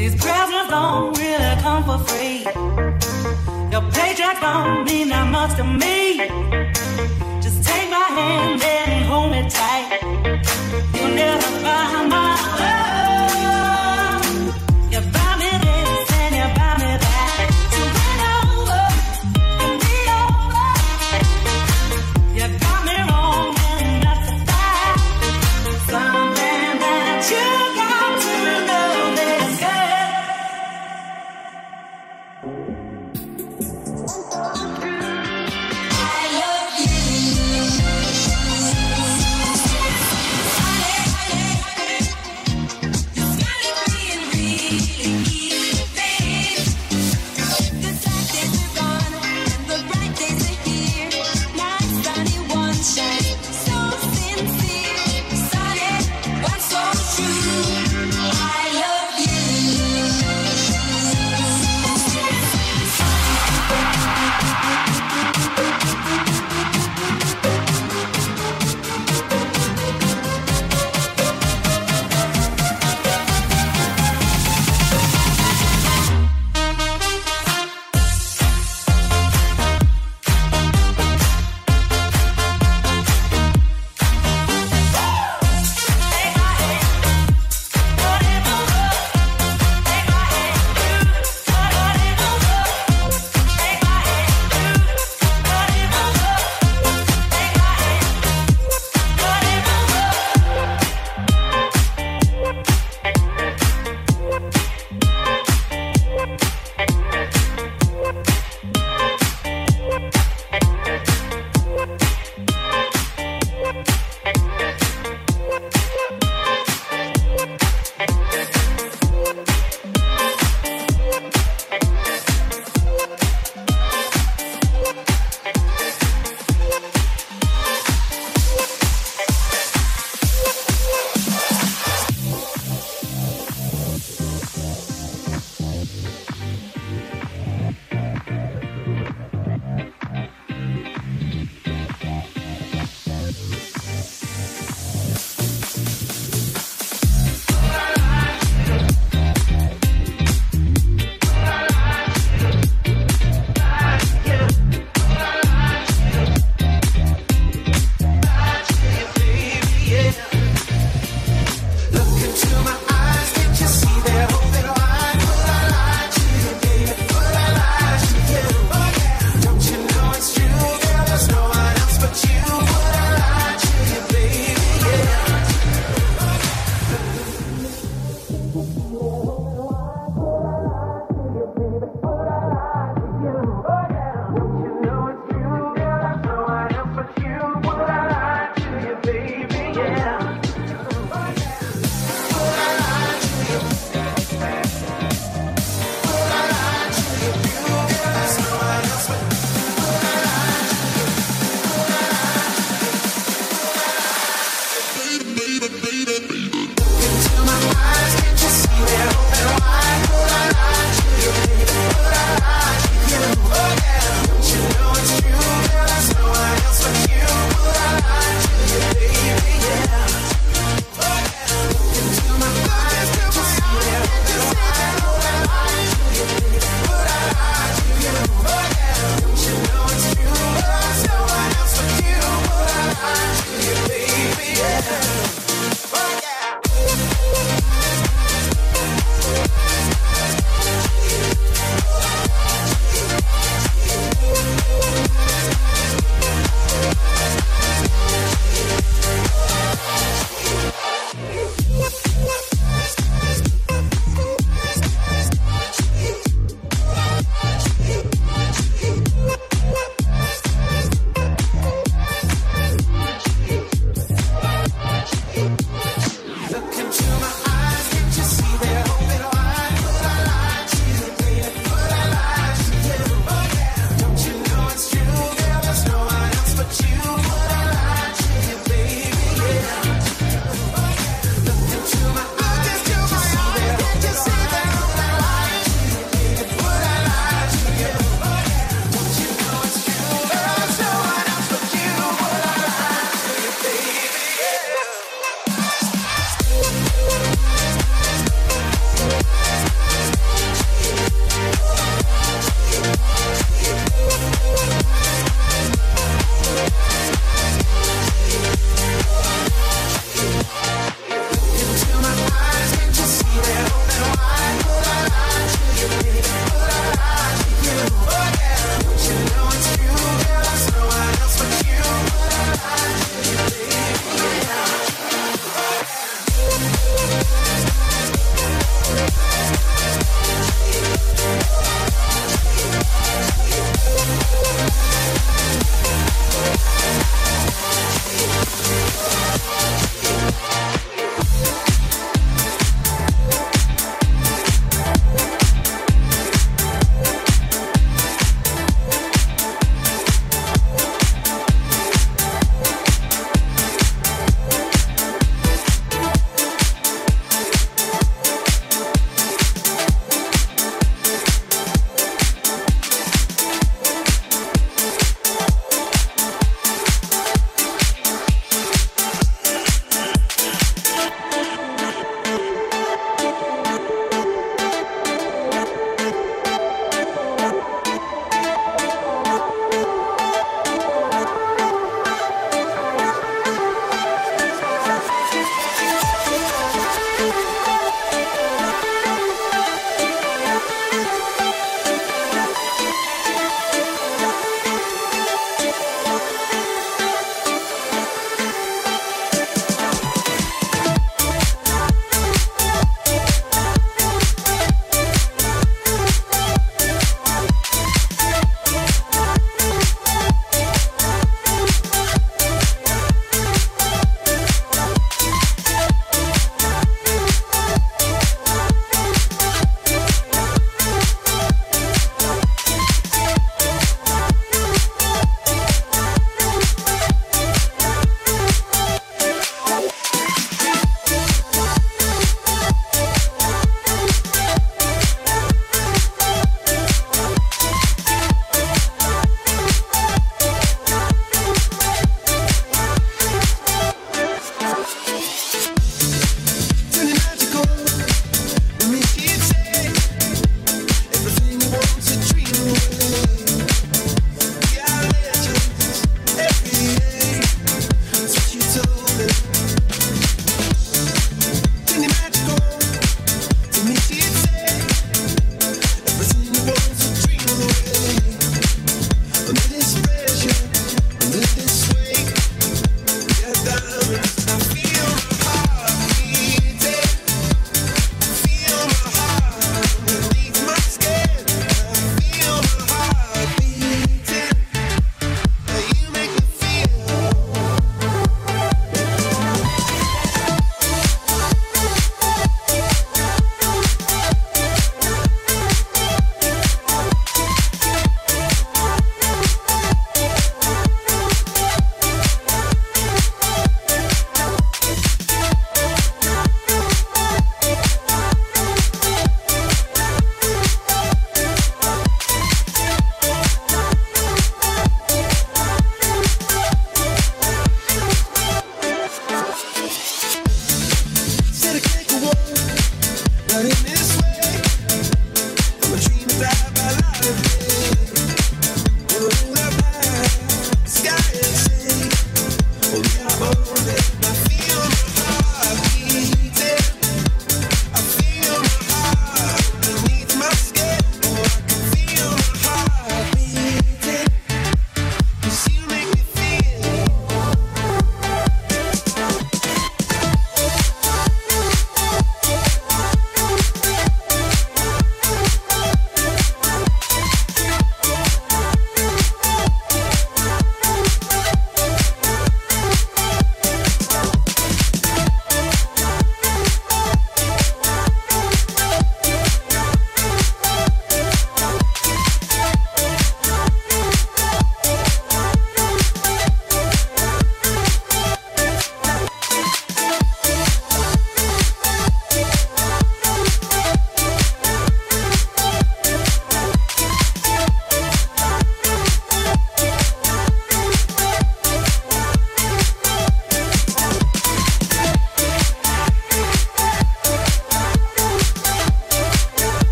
These presents don't really come for free. Your paycheck don't mean that much to me.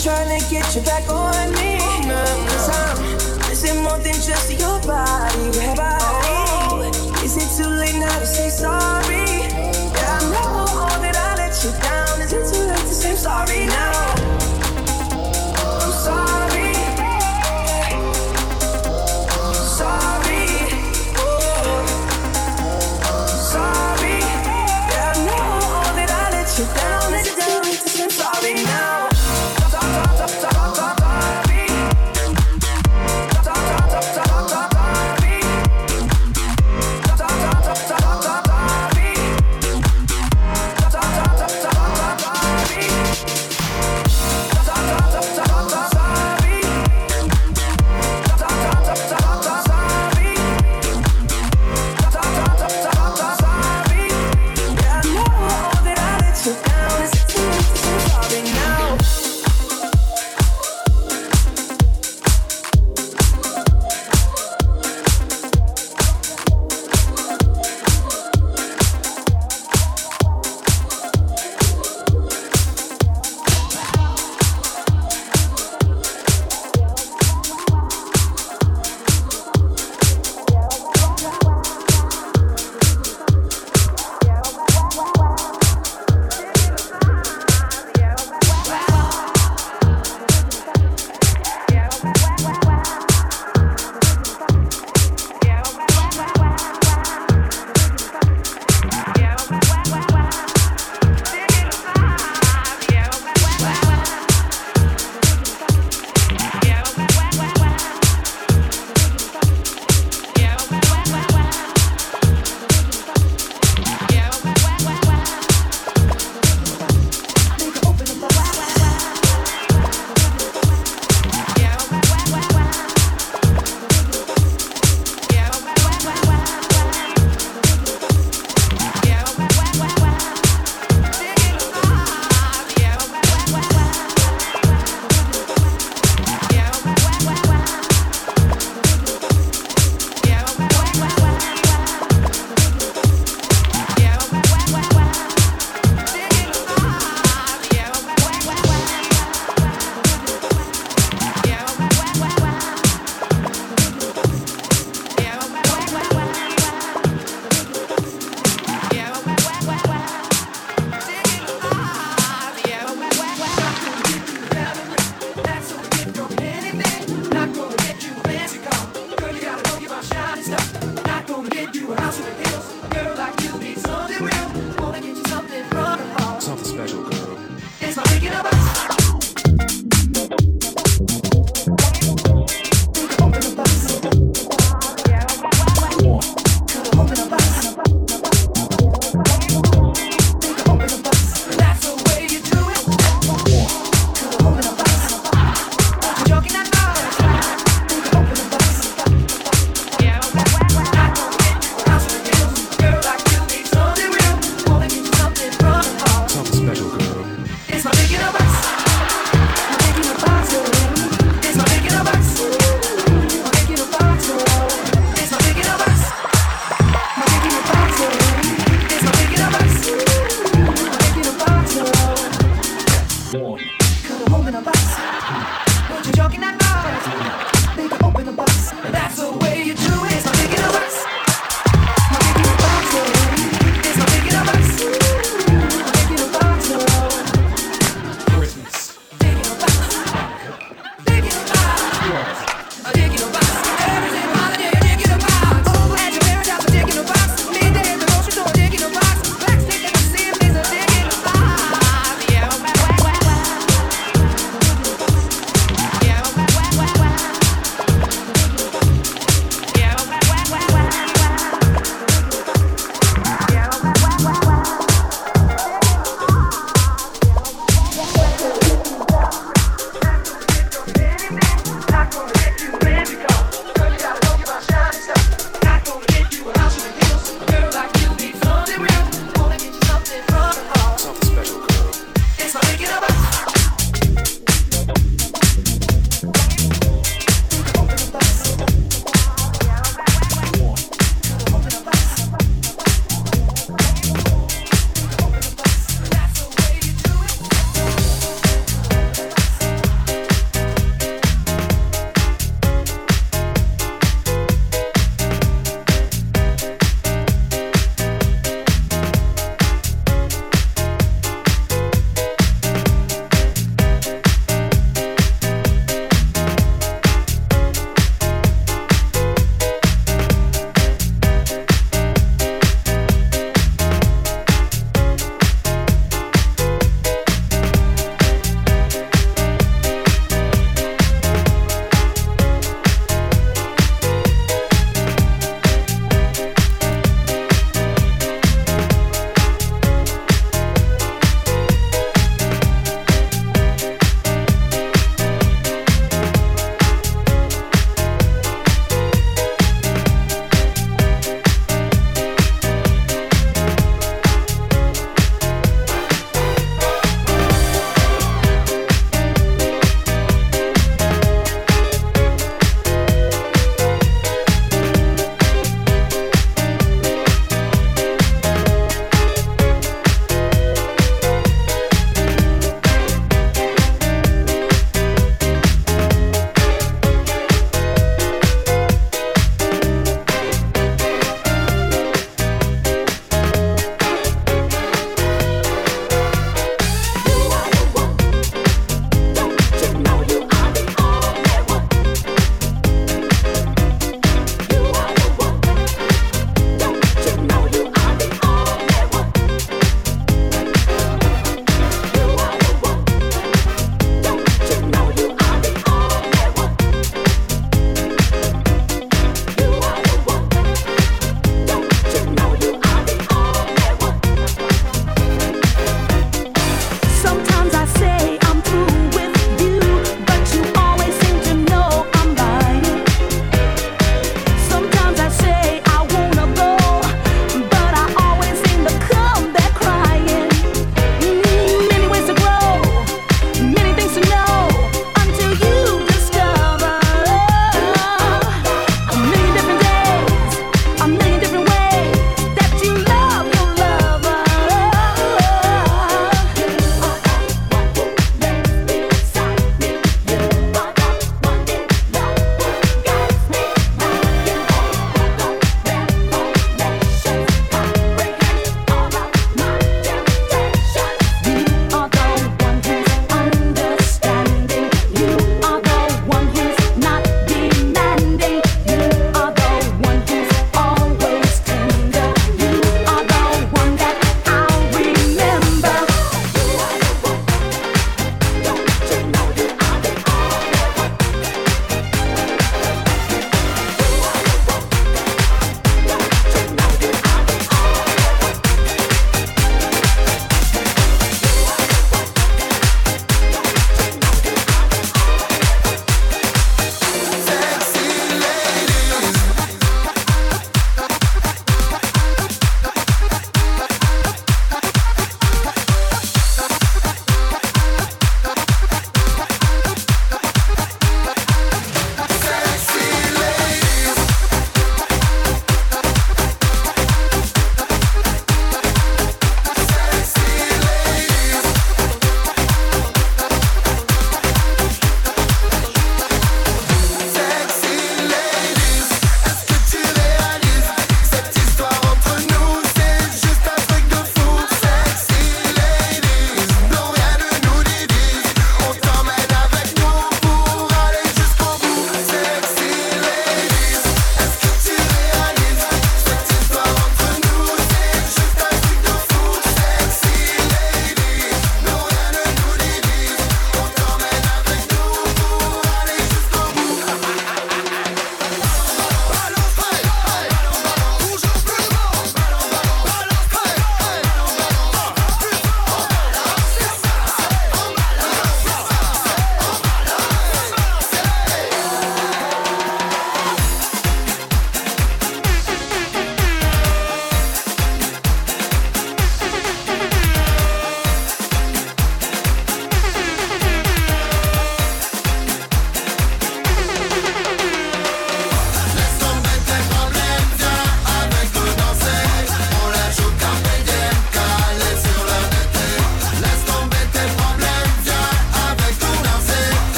just trying to get you back on me. Cause I'm missing more than just your body. body. Is it too late now to say sorry?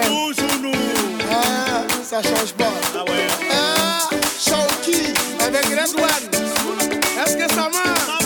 Michel. Toujours nous. Ah, ça change pas. Ah ouais. Ah, Shawky avec Red One. Est-ce que ça marche?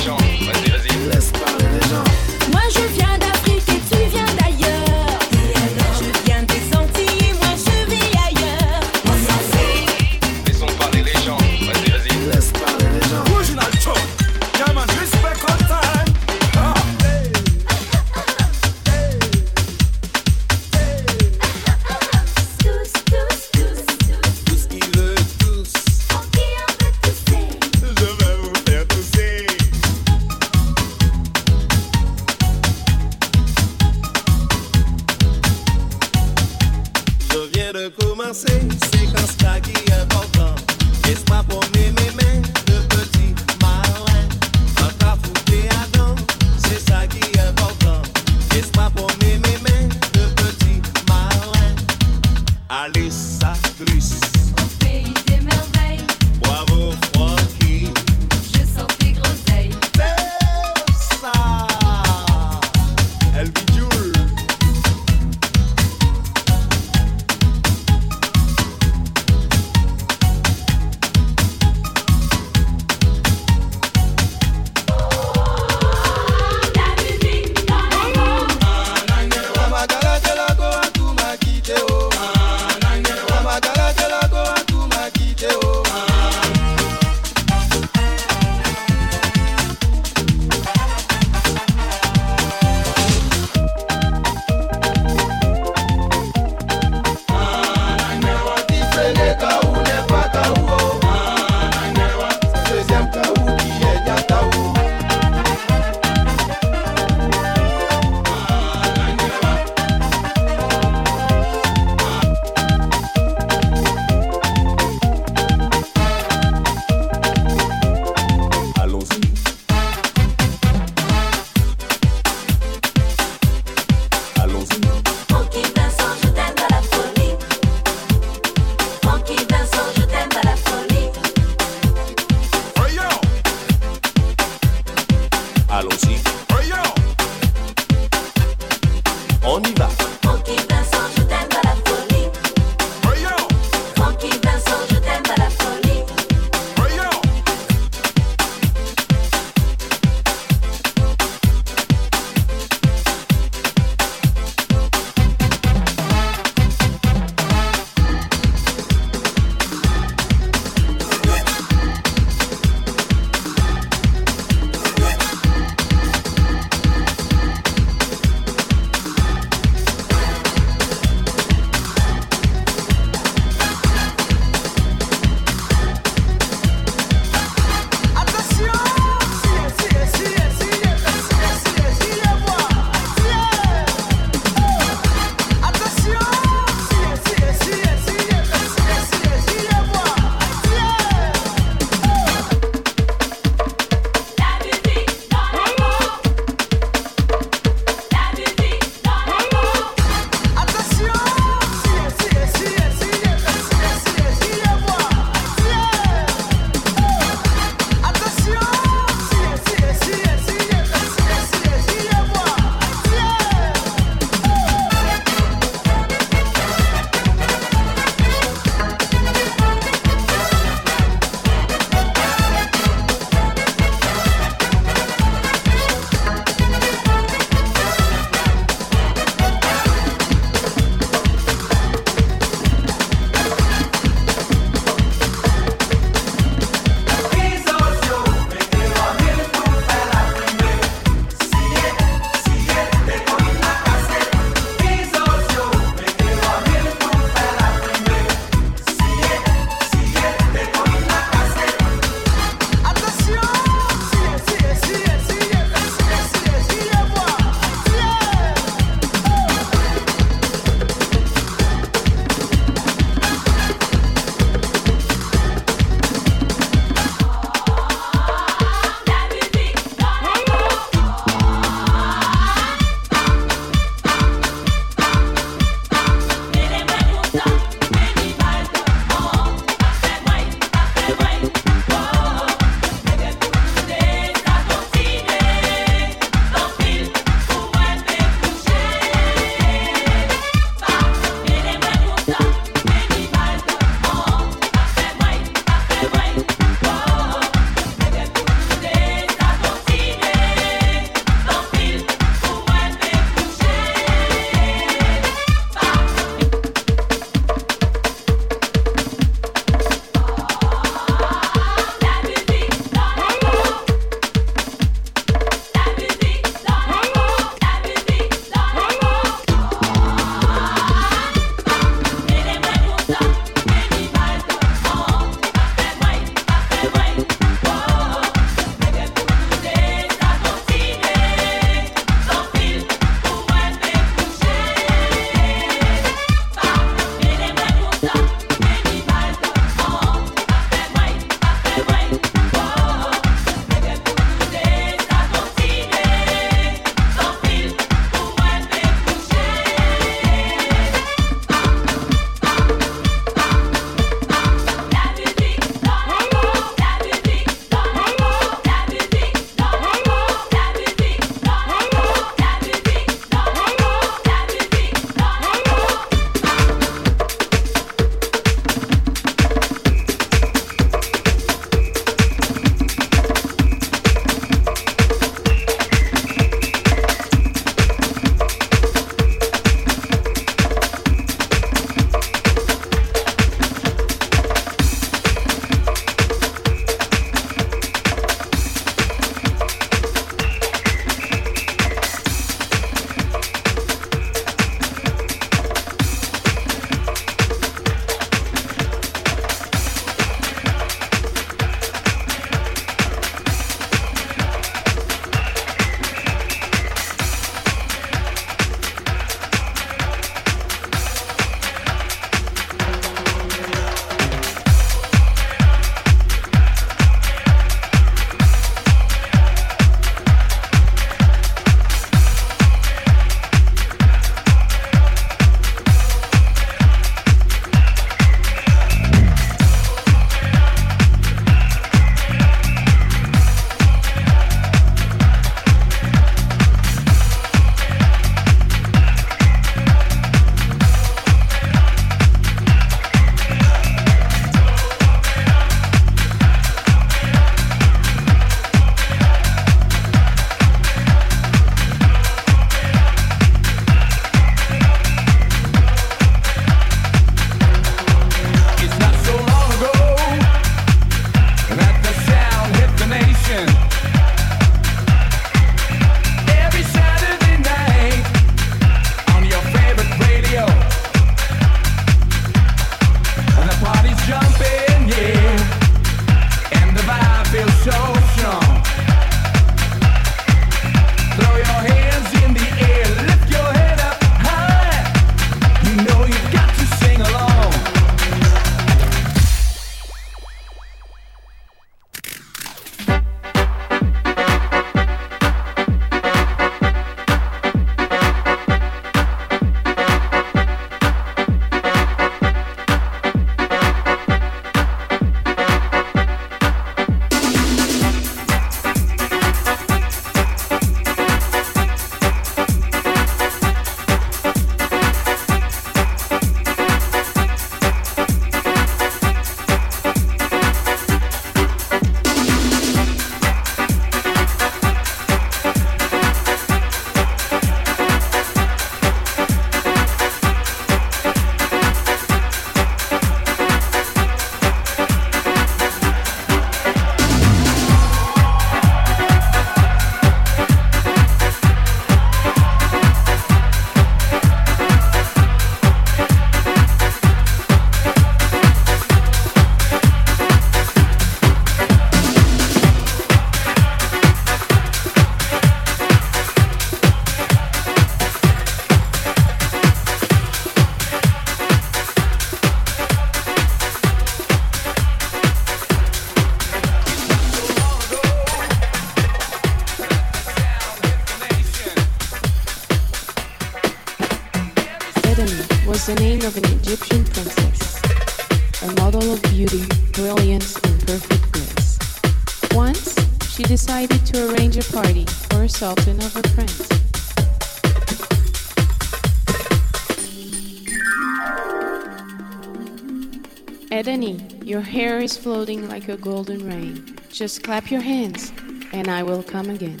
like a golden rain. Just clap your hands, and I will come again.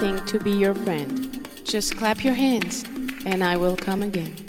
nothing to be your friend. Just clap your hands, and I will come again.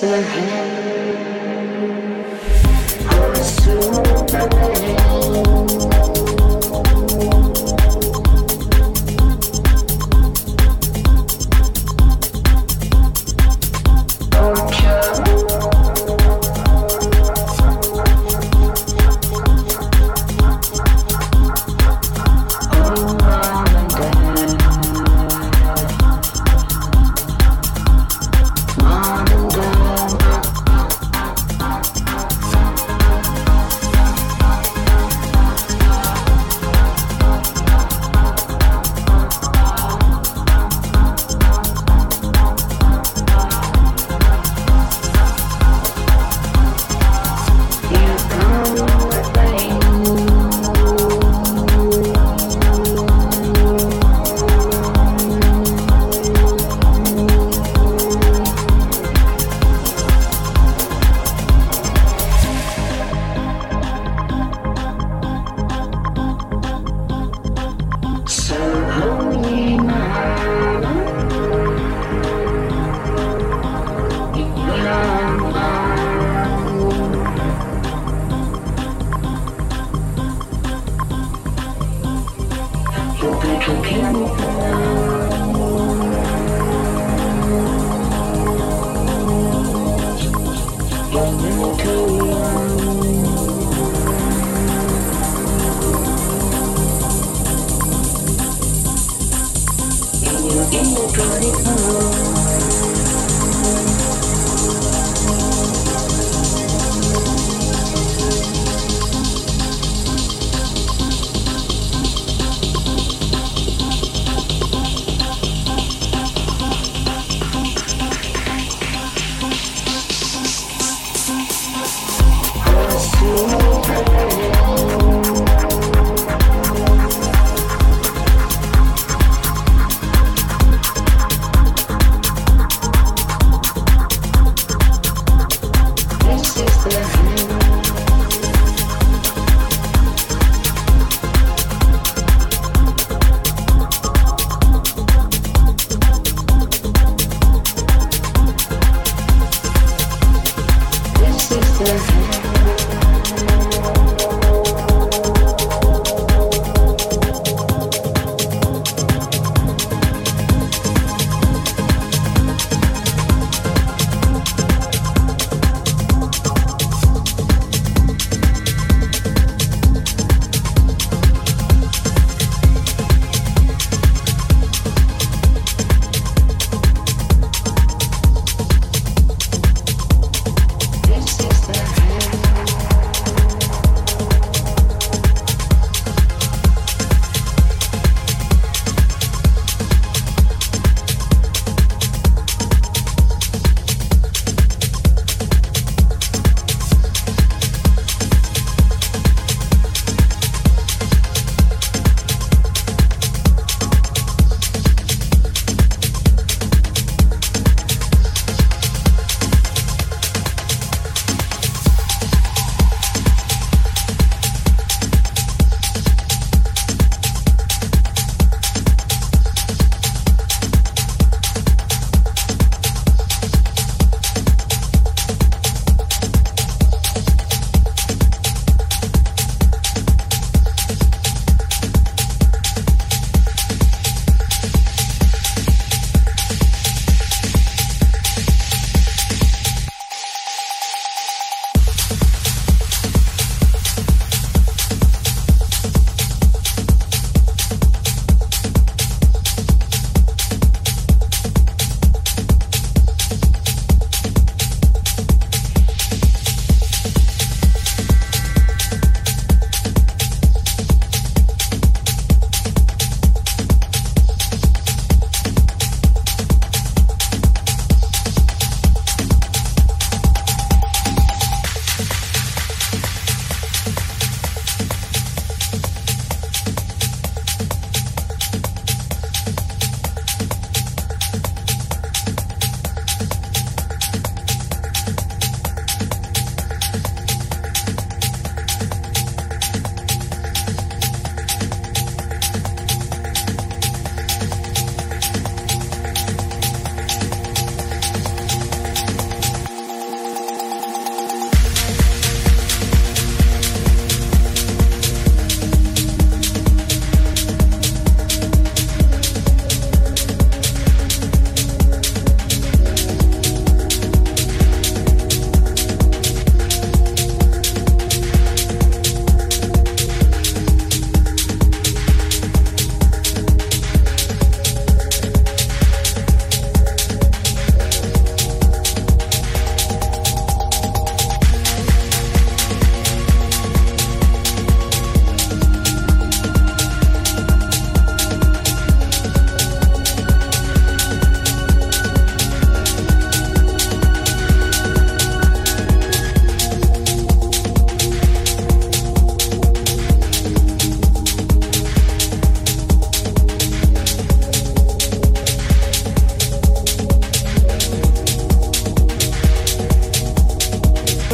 the hand.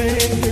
baby.